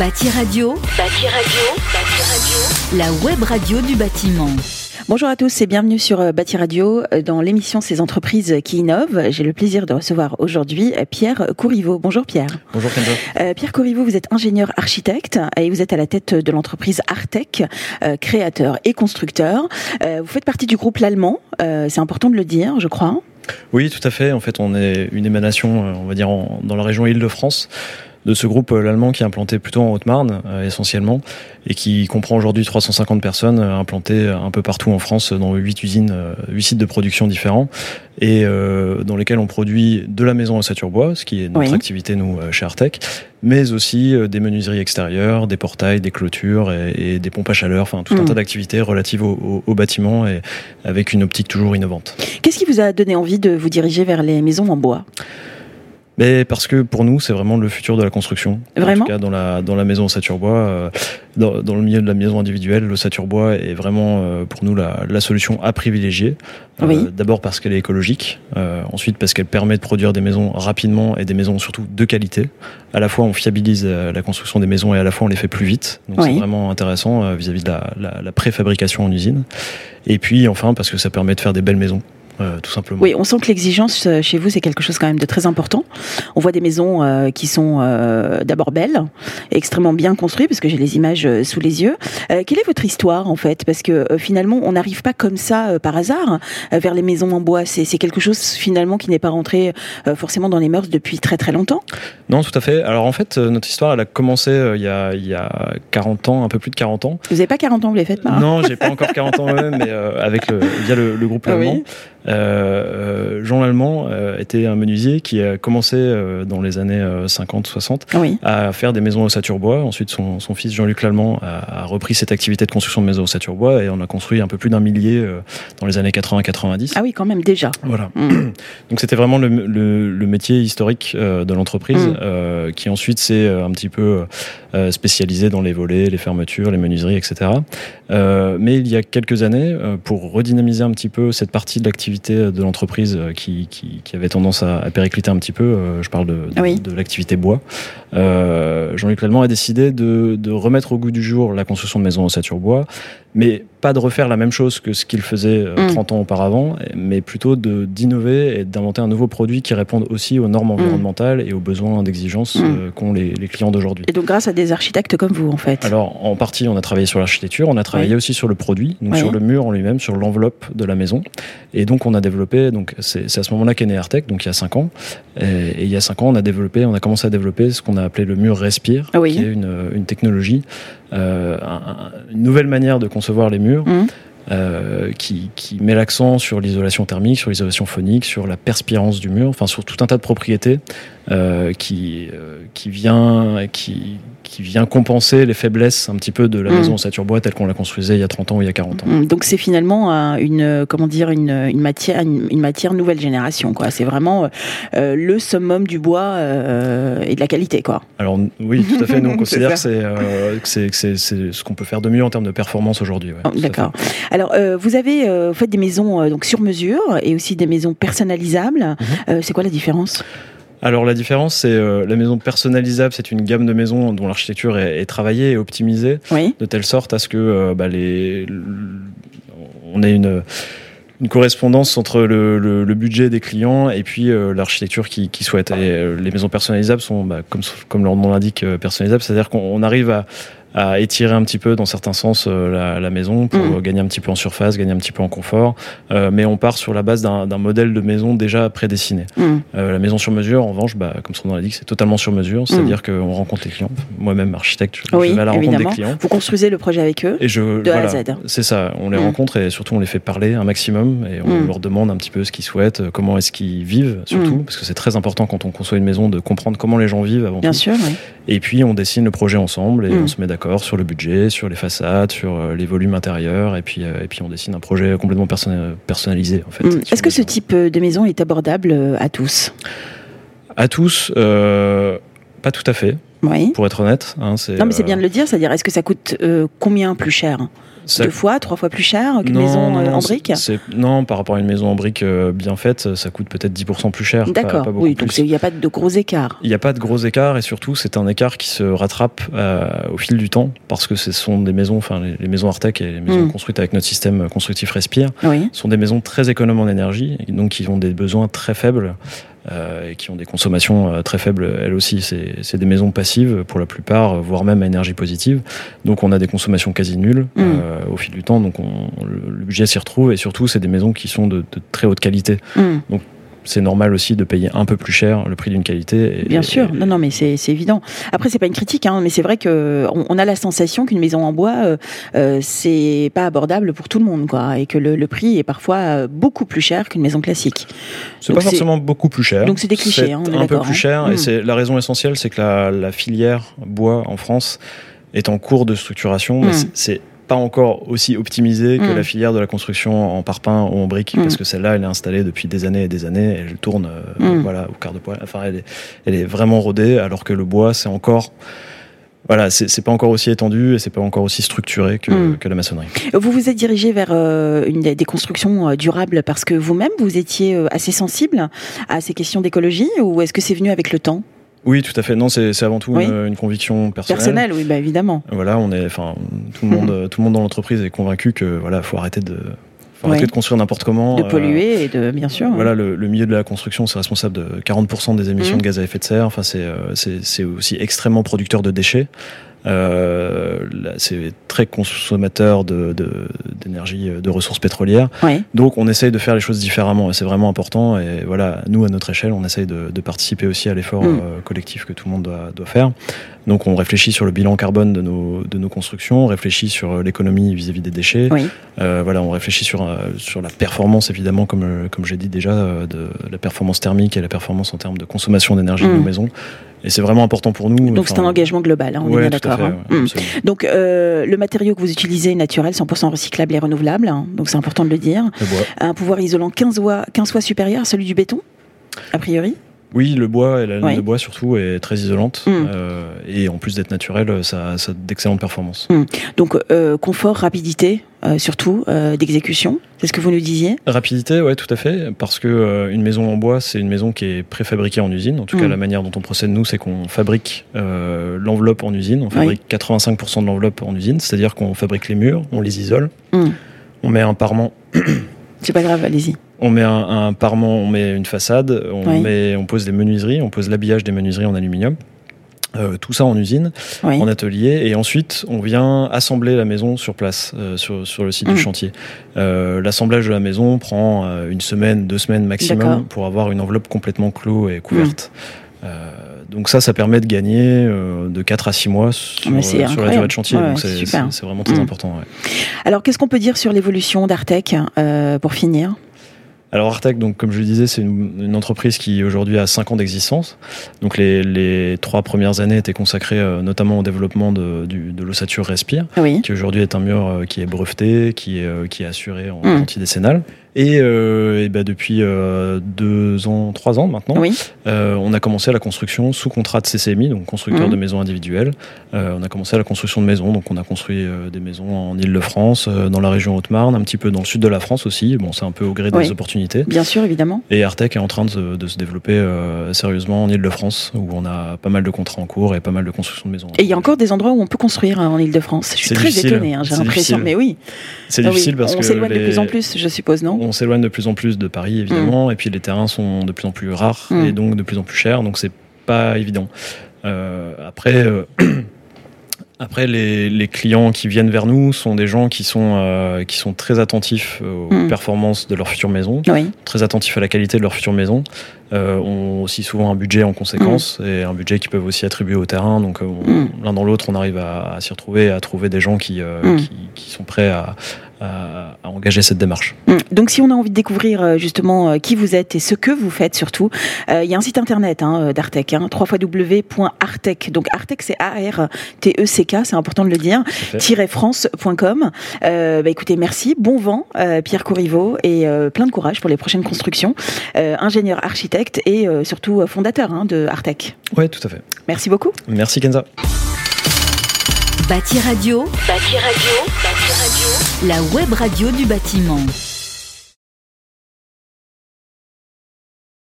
Bâti Radio, Bâti Radio, Bâti Radio, la web radio du bâtiment. Bonjour à tous et bienvenue sur euh, Bâti Radio euh, dans l'émission Ces entreprises qui innovent. J'ai le plaisir de recevoir aujourd'hui euh, Pierre Courriveau. Bonjour Pierre. Bonjour Kenzo. Pierre Courriveau, vous êtes ingénieur architecte et vous êtes à la tête de l'entreprise Artec, créateur et constructeur. vous faites partie du groupe L'Allemand, c'est important de le dire, je crois. Oui, tout à fait. En fait, on est une émanation, on va dire, dans la région Île-de-France de ce groupe euh, l'allemand qui est implanté plutôt en Haute-Marne euh, essentiellement et qui comprend aujourd'hui 350 personnes euh, implantées un peu partout en France dans huit usines, huit sites de production différents et dans lesquels on produit de la maison ossature bois, ce qui est notre activité nous chez Artec, mais aussi des menuiseries extérieures, des portails, des clôtures et, des pompes à chaleur, enfin tout un mm. tas d'activités relatives au, au, bâtiment et avec une optique toujours innovante. Qu'est-ce qui vous a donné envie de vous diriger vers les maisons en bois? Mais parce que pour nous, c'est vraiment le futur de la construction. Vraiment En tout cas, dans la, dans la maison ossature bois, euh, dans, dans, le milieu de la maison individuelle, l'ossature bois est vraiment euh, pour nous la, la, solution à privilégier. Euh, D'abord parce qu'elle est écologique, euh, ensuite parce qu'elle permet de produire des maisons rapidement et des maisons surtout de qualité. À la fois, on fiabilise euh, la construction des maisons et à la fois, on les fait plus vite. Donc c'est vraiment intéressant vis-à-vis -vis de la, la, la préfabrication en usine. Et puis enfin, parce que ça permet de faire des belles maisons. Euh, tout simplement. Oui, on sent que l'exigence euh, chez vous, c'est quelque chose quand même de très important. On voit des maisons euh, qui sont d'abord belles, extrêmement bien construites, parce que j'ai les images sous les yeux. quelle est votre histoire, en fait? Parce que finalement, on n'arrive pas comme ça, par hasard, vers les maisons en bois. C'est quelque chose, finalement, qui n'est pas rentré forcément dans les mœurs depuis très très longtemps? Non, tout à fait. Alors, en fait, notre histoire, elle a commencé il, y a, il y a 40 ans, un peu plus de 40 ans. Vous n'avez pas 40 ans, vous les faites pas Non, j'ai pas encore 40 ans même, mais avec le, via le, groupe ah allemand. Jean Lallemand euh, était un menuisier qui a commencé dans les années 50-60 à faire des maisons ossature bois. Ensuite, son, son fils Jean-Luc Lallemand a, a, repris cette activité de construction de maisons ossature bois et on a construit un peu plus d'un millier dans les années 80-90. Ah oui, quand même déjà. Voilà. Mm. Donc c'était vraiment le, le, le, métier historique de l'entreprise mm. qui ensuite s'est un petit peu spécialisé dans les volets, les fermetures, les menuiseries, etc. mais il y a quelques années, pour redynamiser un petit peu cette partie de l'activité de l'entreprise euh, qui, qui, qui, avait tendance à, à, péricliter un petit peu. Euh, je parle de, de, de l'activité bois. Euh, Jean-Luc Lallemand a décidé de, de, remettre au goût du jour la construction de maisons en ossature bois, mais pas de refaire la même chose que ce qu'il faisait 30 euh, mm. ans auparavant, mais plutôt d'innover et d'inventer un nouveau produit qui réponde aussi aux normes mm. environnementales et aux besoins d'exigence mm. qu'ont les, les, clients d'aujourd'hui. Et donc grâce à des architectes comme vous en fait Alors en partie on a travaillé sur l'architecture, on a travaillé aussi sur le produit, donc sur le mur en lui-même, sur l'enveloppe de la maison. Et donc on a développé, donc c'est à ce moment-là qu'est né Artec, donc il y a 5 ans. Et, et, il y a 5 ans on a développé, on a commencé à développer ce qu'on a appelé le mur Respire, qui est une, une technologie, euh, un, une nouvelle manière de concevoir les murs Mmh. Euh, qui, qui, met l'accent sur l'isolation thermique, sur l'isolation phonique, sur la perspirance du mur, enfin sur tout un tas de propriétés euh, qui, euh, qui vient qui, qui vient compenser les faiblesses un petit peu de la mm. maison en bois telle qu'on la construisait il y a 30 ans ou il y a 40 ans. Mm. Donc c'est finalement une comment dire une, une matière une, matière nouvelle génération quoi. C'est vraiment euh, le summum du bois euh, et de la qualité quoi. Alors oui tout à fait. Nous on considère euh, que c'est c'est ce qu'on peut faire de mieux en termes de performance aujourd'hui. Ouais, oh, D'accord. Alors vous avez fait des maisons donc sur mesure et aussi des maisons personnalisables. Mm-hmm. c'est quoi la différence? Alors la différence, c'est euh, la maison personnalisable, c'est une gamme de maisons dont l'architecture est, est, travaillée et optimisée de telle sorte à ce que euh, bah, les, on ait une une correspondance entre le, le, le, budget des clients et puis euh, l'architecture qu'ils qui souhaitent. Et euh, les maisons personnalisables sont, bah, comme, comme leur nom l'indique, personnalisables, c'est-à-dire qu'on arrive à, à étirer un petit peu dans certains sens euh, la, la, maison pour mm. gagner un petit peu en surface, gagner un petit peu en confort. Euh, mais on part sur la base d'un modèle de maison déjà prédessiné. Mm. Euh, la maison sur mesure, en revanche, bah, comme son nom l'indique, c'est totalement sur mesure, c'est-à-dire mm. qu'on rencontre les clients. Moi-même, architecte, je, oui, vais à la rencontre des clients. Vous construisez le projet avec eux et je, de voilà, A à Z. C'est ça, on les rencontre et surtout on les fait parler un maximum et on leur demande un petit peu ce qu'ils souhaitent, comment est-ce qu'ils vivent surtout, parce que c'est très important quand on conçoit une maison de comprendre comment les gens vivent avant Bien tout. sûr, oui. Et puis on dessine le projet ensemble et on se met d'accord sur le budget sur les façades, sur euh, les volumes intérieurs, et puis, euh, et puis on dessine un projet complètement personnalisé. En fait, mmh. Est-ce que ce type euh, de maison est abordable à tous? À tous, euh, pas tout à fait. Oui. pour être honnête. hein, Non, mais c'est bien de le dire, c'est-à-dire, est-ce que ça coûte euh, combien plus cher? Ça- Deux fois, trois fois plus cher qu'une maison non, euh, en c'est- Non, par rapport à une maison en briques euh, bien faite, ça coûte peut-être 10% plus cher. D'accord, oui, donc il n'y a pas de gros écarts. Il n'y a pas de gros écarts et surtout c'est un écart qui se rattrape euh, au fil du temps parce que ce sont des maisons, enfin les, les maisons Artec et les maisons Mm. construites avec notre système constructif Respire Oui. sont des maisons très économes en énergie et donc qui ont des besoins très faibles et qui ont des consommations euh, très faibles elles aussi. C'est c'est des maisons passives pour la plupart, euh, voire même à énergie positive. Donc on a des consommations quasi nulles Mm. euh, au fil du temps. Donc on- le, budget s'y retrouve et surtout c'est des maisons qui sont de, de très haute qualité. Hum, C'est normal aussi de payer un peu plus cher le prix d'une qualité. et- Bien et- sûr, non, non, mais c'est évident. Après, c'est pas une critique, hein, mais c'est vrai que on, on a la sensation qu'une maison en bois, euh, euh, c'est pas abordable pour tout le monde, quoi, et que le, le prix est parfois euh, beaucoup plus cher qu'une maison classique. C'est pas forcément beaucoup plus cher. Donc c'est des clichés, hein, on est un peu plus hein. cher et c'est la raison essentielle, c'est que la, la filière bois en France est en cours de structuration, mais Mm. c'est- c'est pas encore aussi optimisé que Mm. la filière de la construction en parpaing ou en briques, Mm. parce que celle-là, elle est installée depuis des années et des années, et elle tourne, euh, Mm. voilà, au quart de poil. Enfin, elle est, elle est vraiment rodée, alors que le bois, c'est encore, voilà, c'est pas encore aussi étendu et c'est pas encore aussi structuré que, que la maçonnerie. Vous vous êtes dirigé vers euh, une des des constructions euh, durables parce que vous-même vous étiez euh, assez sensible à ces questions d'écologie, ou est-ce que c'est venu avec le temps? Oui, tout à fait. Non, c'est avant tout Oui. une, une conviction personnelle. Personnel, oui, bah évidemment. Voilà, on est, enfin, tout le monde, tout le monde dans l'entreprise est convaincu que voilà, faut arrêter de, faut Ouais. arrêter de construire n'importe comment. De euh, polluer et de, bien sûr. Voilà, le, le milieu de la construction, c'est responsable de 40% des émissions Mhm. de gaz à effet de serre. Enfin, c'est, euh, c'est, c'est aussi extrêmement producteur de déchets. Euh, c'est très consommateur de, de- d'énergie, euh, de ressources pétrolières. Oui. Donc, on essaye de faire les choses différemment et c'est vraiment important. Et voilà, nous, à notre échelle, on essaye de, de participer aussi à l'effort Mm. euh, collectif que tout le monde doit, doit faire. Donc, on réfléchit sur le bilan carbone de nos, de nos constructions, on réfléchit sur euh, l'économie vis-à-vis des déchets. Oui. Euh, voilà, on réfléchit sur, sur la performance, évidemment, comme, comme j'ai dit déjà, de la performance thermique et la performance en termes de consommation d'énergie de Mm. nos maisons. Et c'est vraiment important pour nous. Donc c'est un engagement global, hein, on Ouais, est bien d'accord. hein. ouais, Mm. absolument. Donc euh, le matériau que vous utilisez est naturel, 100% recyclable et renouvelable, hein, donc c'est important de le dire. Le bois. Un pouvoir isolant 15 fois, 15 fois supérieur à celui du béton, a priori? Oui, le bois et la laine Oui. de bois surtout est très isolante. Mm. euh, et en plus d'être naturel, ça, ça a d'excellentes performances. Donc euh, confort, rapidité, euh, surtout d'exécution, c'est ce que vous nous disiez? Rapidité, ouais, tout à fait, parce que une maison en bois, c'est une maison qui est préfabriquée en usine. En tout cas, Mm. la manière dont on procède nous, c'est qu'on fabrique l'enveloppe en usine. On fabrique 85% de l'enveloppe en usine, c'est-à-dire qu'on fabrique les murs, on les isole, Mm. on met un parement, C'est pas grave, allez-y. on met un, un parement, on met une façade, on Oui. met, on pose des menuiseries, on pose l'habillage des menuiseries en aluminium. Euh, tout ça en usine, Oui. en atelier, et ensuite on vient assembler la maison sur place, euh, sur, sur le site Mm. du chantier. Euh, L'assemblage de la maison prend une semaine, deux semaines maximum pour avoir une enveloppe complètement clos et couverte. Euh, donc ça, ça permet de gagner euh, de 4 à 6 mois sur, c'est euh, sur la durée de chantier. Ouais, donc c'est vraiment très Mm. important. ouais. Alors qu'est-ce qu'on peut dire sur l'évolution d'Artec euh, pour finir? Alors Artec, donc comme je le disais, c'est une, une entreprise qui aujourd'hui a 5 ans d'existence. Donc les, les trois premières années étaient consacrées euh, notamment au développement de, du- de l'ossature Respire, Oui. qui aujourd'hui est un mur euh, qui est breveté, qui est, euh, qui est assuré en Mm. garantie décennale. Et, euh, et ben depuis euh, deux ans, trois ans maintenant, Oui. euh, on a commencé la construction sous contrat de CCMI, donc constructeur Mhm. de maisons individuelles. On a commencé la construction de maisons, donc on a construit des maisons en Île-de-France, euh, dans la région Haute-Marne, un petit peu dans le sud de la France aussi. Bon, c'est un peu au gré des opportunités. Bien sûr, évidemment. Et Artec est en train de, se- de se développer sérieusement en Île-de-France, où on a pas mal de contrats en cours et pas mal de construction de maisons. Et il y a encore des endroits où on peut construire hein, en Ile-de-France. Je suis très difficile. étonnée, hein, j'ai l'impression. Mais oui. C'est Ah oui, difficile parce on que s'éloigne de plus en plus, je suppose, non? On s'éloigne de plus en plus de Paris, évidemment, et puis les terrains sont de plus en plus rares Mm. et donc de plus en plus chers, donc c'est pas évident. Euh, après, euh, après les, les clients qui viennent vers nous sont des gens qui sont, euh, qui sont très attentifs aux Mm. performances de leur future maison, Oui. très attentifs à la qualité de leur future maison, ont aussi souvent un budget en conséquence et un budget qu'ils peuvent aussi attribuer au terrain. Donc on- Mm. l'un dans l'autre, on arrive à, à s'y retrouver, à trouver des gens qui, Mm. qui, qui sont prêts à, à, engager cette démarche. Hum. Donc si on a envie de découvrir euh, justement euh, qui vous êtes et ce que vous faites surtout, il y a un site internet hein, d'Artec, hein, www.artec. Donc Artec c'est A-R-T-E-C-K, c'est important de le dire, france.com. bah, écoutez, merci, bon vent Pierre Corriveau et plein de courage pour les prochaines constructions. ingénieur architecte et surtout fondateur hein, de Artec. Oui, tout à fait. Merci beaucoup. Merci Kenza. Bâti Radio. Bâti Radio. Bâti Radio. La web radio du bâtiment.